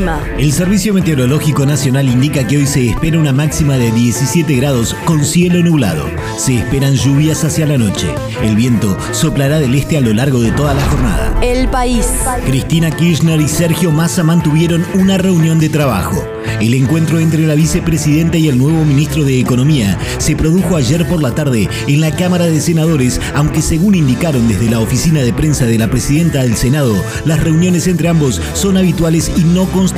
El clima. El Servicio Meteorológico Nacional indica que hoy se espera una máxima de 17 grados con cielo nublado. Se esperan lluvias hacia la noche. El viento soplará del este a lo largo de toda la jornada. El país. Cristina Kirchner y Sergio Massa mantuvieron una reunión de trabajo. El encuentro entre la vicepresidenta y el nuevo ministro de Economía se produjo ayer por la tarde en la Cámara de Senadores, aunque según indicaron desde la oficina de prensa de la presidenta del Senado, las reuniones entre ambos son habituales y no constituyen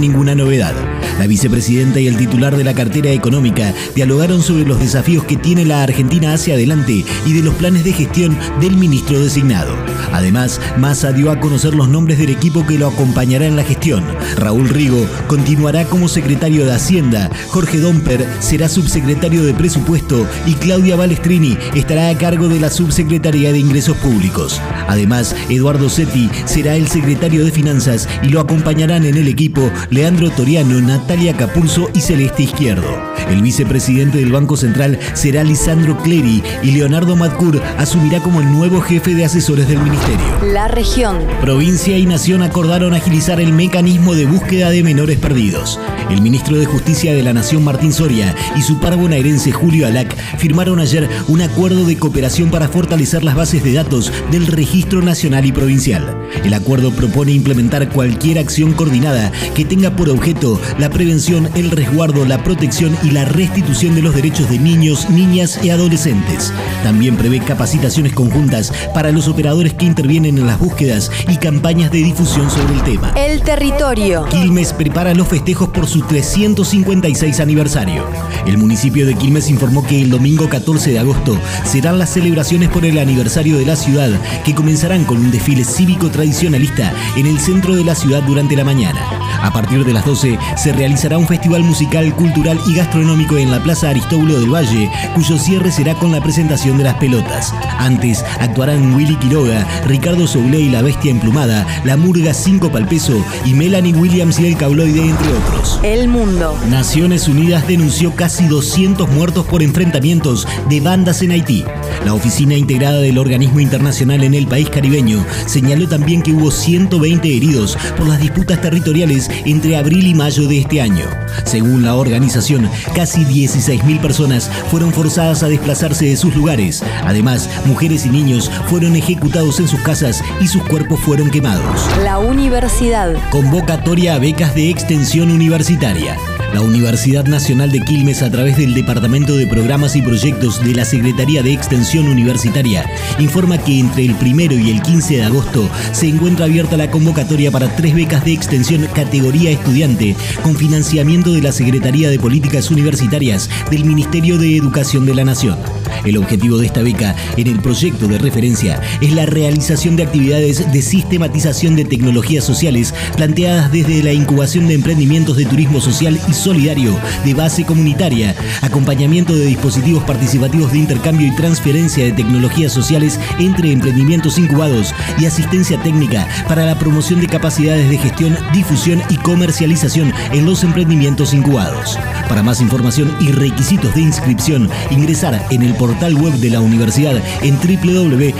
ninguna novedad. La vicepresidenta y el titular de la cartera económica dialogaron sobre los desafíos que tiene la Argentina hacia adelante y de los planes de gestión del ministro designado. Además, Massa dio a conocer los nombres del equipo que lo acompañará en la gestión. Raúl Rigo continuará como secretario de Hacienda, Jorge Domper será subsecretario de Presupuesto y Claudia Balestrini estará a cargo de la subsecretaría de Ingresos Públicos. Además, Eduardo Setti será el secretario de Finanzas y lo acompañarán en el equipo Leandro Toriano, Natalia Capurso y Celeste Izquierdo. El vicepresidente del Banco Central será Lisandro Clery y Leonardo Madcur asumirá como el nuevo jefe de asesores del ministerio. La región. Provincia y Nación acordaron agilizar el mecanismo de búsqueda de menores perdidos. El ministro de Justicia de la Nación Martín Soria y su par bonaerense Julio Alac firmaron ayer un acuerdo de cooperación para fortalecer las bases de datos del registro nacional y provincial. El acuerdo propone implementar cualquier acción coordinada que tenga por objeto la prevención, el resguardo, la protección y la restitución de los derechos de niños, niñas y adolescentes. También prevé capacitaciones conjuntas para los operadores que intervienen en las búsquedas y campañas de difusión sobre el tema. El territorio. Quilmes prepara los festejos por su 356 aniversario. El municipio de Quilmes informó que el domingo 14 de agosto serán las celebraciones por el aniversario de la ciudad, que comenzarán con un desfile cívico tradicionalista en el centro de la ciudad durante la mañana. A partir de las 12 se realizará un festival musical, cultural y gastronómico en la Plaza Aristóbulo del Valle, cuyo cierre será con la presentación de las pelotas. Antes actuarán Willy Quiroga, Ricardo Soule y la Bestia Emplumada, La Murga 5 Palpeso y Melanie Williams y el Cabloide, entre otros. El mundo. Naciones Unidas denunció casi 200 muertos por enfrentamientos de bandas en Haití. La oficina integrada del organismo internacional en el país caribeño señaló también que hubo 120 heridos por las disputas territoriales entre abril y mayo de este año. Según la organización, casi 16.000 personas fueron forzadas a desplazarse de sus lugares. Además, mujeres y niños fueron ejecutados en sus casas y sus cuerpos fueron quemados. La universidad. Convocatoria a becas de extensión universitaria. La Universidad Nacional de Quilmes, a través del Departamento de Programas y Proyectos de la Secretaría de Extensión Universitaria, informa que entre el primero y el 15 de agosto se encuentra abierta la convocatoria para tres becas de extensión categoría estudiante con financiamiento de la Secretaría de Políticas Universitarias del Ministerio de Educación de la Nación. El objetivo de esta beca en el proyecto de referencia es la realización de actividades de sistematización de tecnologías sociales planteadas desde la incubación de emprendimientos de turismo social y solidario de base comunitaria, acompañamiento de dispositivos participativos de intercambio y transferencia de tecnologías sociales entre emprendimientos incubados y asistencia técnica para la promoción de capacidades de gestión, difusión y comercialización en los emprendimientos incubados. Para más información y requisitos de inscripción, ingresar en el portal web de la universidad en www.unq.edu.ar.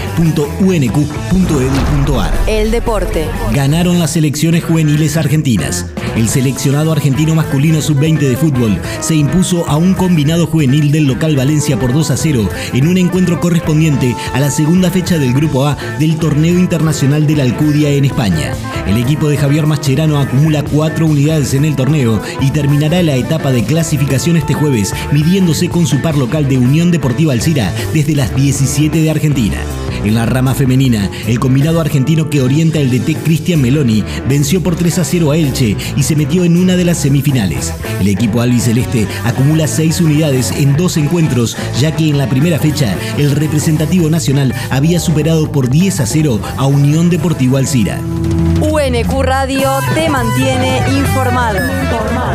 El deporte. Ganaron las selecciones juveniles argentinas. El seleccionado argentino masculino sub-20 de fútbol se impuso a un combinado juvenil del local Valencia por 2 a 0 en un encuentro correspondiente a la segunda fecha del Grupo A del Torneo Internacional de la Alcudia en España. El equipo de Javier Mascherano acumula cuatro unidades en el torneo y terminará la etapa de clasificación este jueves, midiéndose con su par local de Unión Deportiva Alcira desde las 17 de Argentina. En la rama femenina, el combinado argentino que orienta el DT Cristian Meloni venció por 3 a 0 a Elche y se metió en una de las semifinales. El equipo albiceleste acumula 6 unidades en dos encuentros, ya que en la primera fecha el representativo nacional había superado por 10 a 0 a Unión Deportiva Alcira. UNQ Radio te mantiene informado.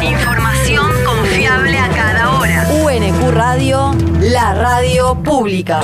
Información confiable a cada hora. UNQ Radio, la radio pública.